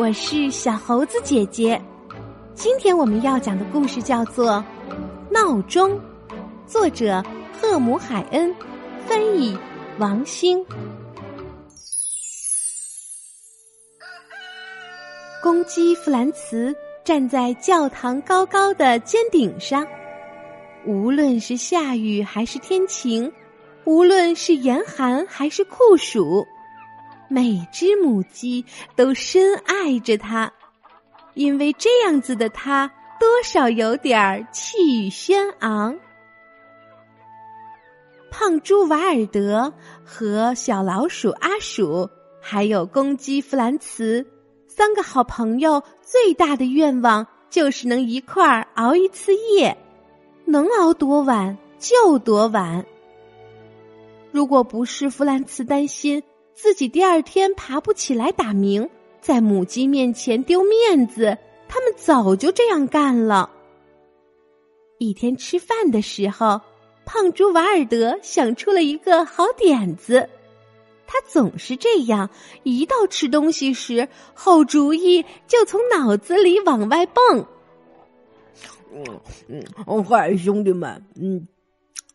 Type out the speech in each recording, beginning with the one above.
我是小猴子姐姐。今天我们要讲的故事叫做《闹钟》，作者赫姆海恩，翻译王星。公鸡弗兰茨站在教堂高高的尖顶上，无论是下雨还是天晴，无论是严寒还是酷暑。每只母鸡都深爱着它，因为这样子的它多少有点儿气宇轩昂。胖猪瓦尔德和小老鼠阿鼠，还有公鸡弗兰茨，三个好朋友最大的愿望就是能一块儿熬一次夜，能熬多晚就多晚。如果不是弗兰茨担心。自己第二天爬不起来打鸣，在母鸡面前丢面子，他们早就这样干了。一天吃饭的时候，胖猪瓦尔德想出了一个好点子。他总是这样，一到吃东西时，好主意就从脑子里往外蹦。嗯嗯，嗨，兄弟们，嗯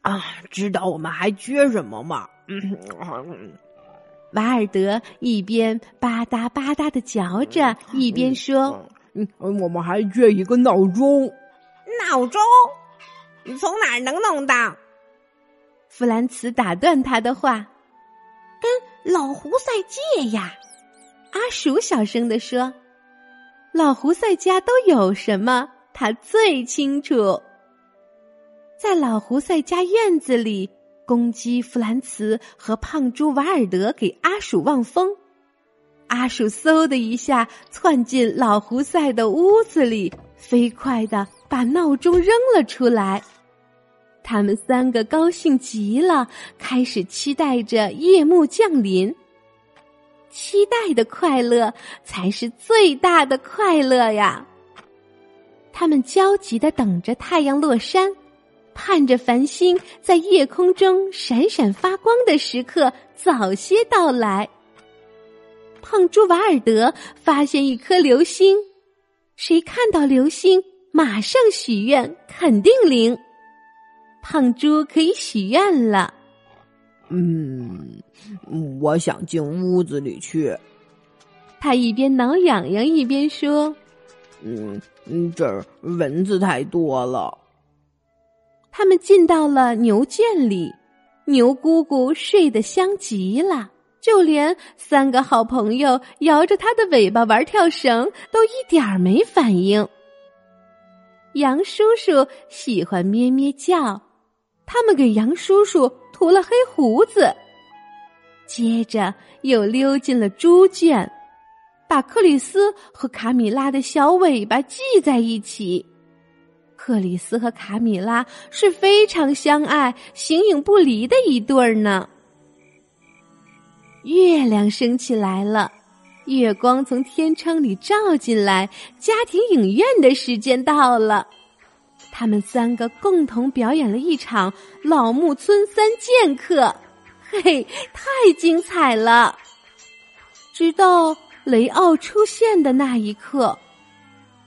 啊，知道我们还缺什么吗？嗯。瓦尔德一边吧嗒吧嗒的嚼着，一边说：“嗯，我们还缺一个闹钟。闹钟？你从哪儿能弄到？”弗兰茨打断他的话：“跟老胡赛借呀。”阿鼠小声的说：“老胡赛家都有什么？他最清楚。在老胡赛家院子里。”公鸡弗兰茨和胖猪瓦尔德给阿鼠望风，阿鼠嗖的一下窜进老胡赛的屋子里，飞快的把闹钟扔了出来。他们三个高兴极了，开始期待着夜幕降临。期待的快乐才是最大的快乐呀！他们焦急的等着太阳落山。盼着繁星在夜空中闪闪发光的时刻早些到来。胖猪瓦尔德发现一颗流星，谁看到流星马上许愿，肯定灵。胖猪可以许愿了。嗯，我想进屋子里去。他一边挠痒痒一边说：“嗯，这儿蚊子太多了。”他们进到了牛圈里，牛姑姑睡得香极了，就连三个好朋友摇着它的尾巴玩跳绳都一点儿没反应。杨叔叔喜欢咩咩叫，他们给杨叔叔涂了黑胡子，接着又溜进了猪圈，把克里斯和卡米拉的小尾巴系在一起。克里斯和卡米拉是非常相爱、形影不离的一对儿呢。月亮升起来了，月光从天窗里照进来，家庭影院的时间到了。他们三个共同表演了一场老木村三剑客，嘿，太精彩了！直到雷奥出现的那一刻，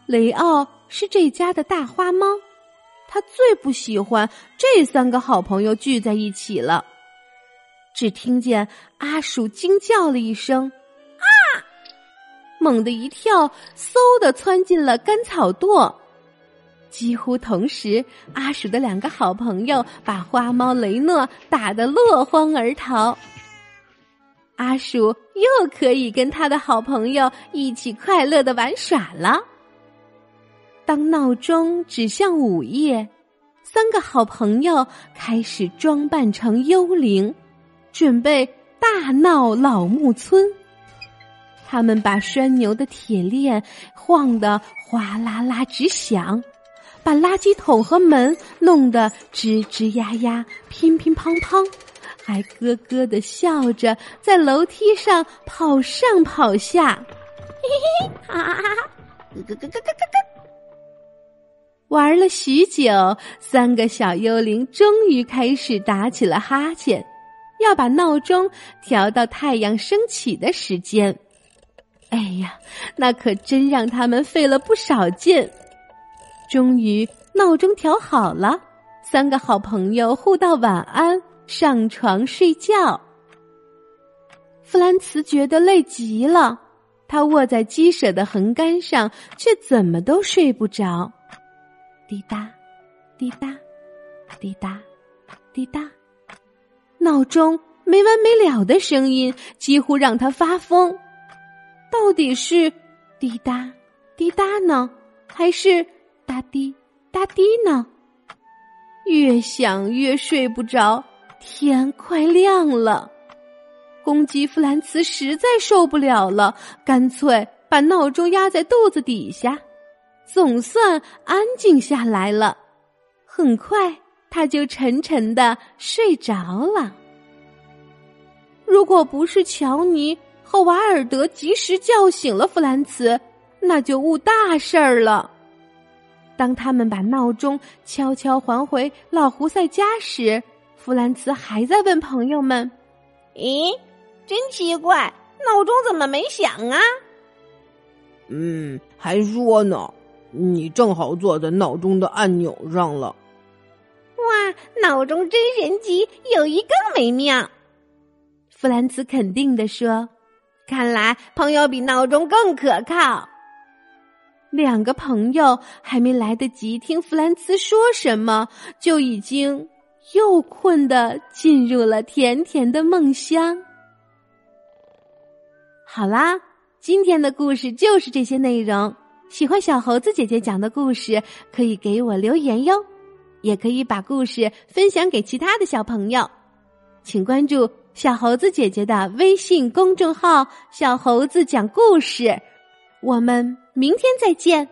雷奥。是这家的大花猫，他最不喜欢这三个好朋友聚在一起了。只听见阿鼠惊叫了一声“啊”，猛地一跳，嗖的窜进了干草垛。几乎同时，阿鼠的两个好朋友把花猫雷诺打得落荒而逃。阿鼠又可以跟他的好朋友一起快乐的玩耍了。当闹钟指向午夜，三个好朋友开始装扮成幽灵，准备大闹老木村。他们把拴牛的铁链晃得哗啦啦直响，把垃圾桶和门弄得吱吱呀呀、乒乒乓乓，还咯咯的笑着在楼梯上跑上跑下。嘿嘿，哈哈哈哈！咯咯咯咯咯咯咯。玩了许久，三个小幽灵终于开始打起了哈欠，要把闹钟调到太阳升起的时间。哎呀，那可真让他们费了不少劲。终于，闹钟调好了，三个好朋友互道晚安，上床睡觉。弗兰茨觉得累极了，他卧在鸡舍的横杆上，却怎么都睡不着。滴答，滴答，滴答，滴答，闹钟没完没了的声音几乎让他发疯。到底是滴答滴答呢，还是哒滴哒滴呢？越想越睡不着，天快亮了。公鸡弗兰茨实在受不了了，干脆把闹钟压在肚子底下，总算安静下来了。很快，他就沉沉的睡着了。如果不是乔尼。和瓦尔德及时叫醒了弗兰茨，那就误大事儿了。当他们把闹钟悄悄还回老胡塞家时，弗兰茨还在问朋友们：“咦，真奇怪，闹钟怎么没响啊？”“嗯，还说呢，你正好坐在闹钟的按钮上了。”“哇，闹钟真神奇，有一更美妙。”弗兰茨肯定的说。看来朋友比闹钟更可靠。两个朋友还没来得及听弗兰茨说什么，就已经又困的进入了甜甜的梦乡。好啦，今天的故事就是这些内容。喜欢小猴子姐姐讲的故事，可以给我留言哟，也可以把故事分享给其他的小朋友。请关注。小猴子姐姐的微信公众号“小猴子讲故事”，我们明天再见。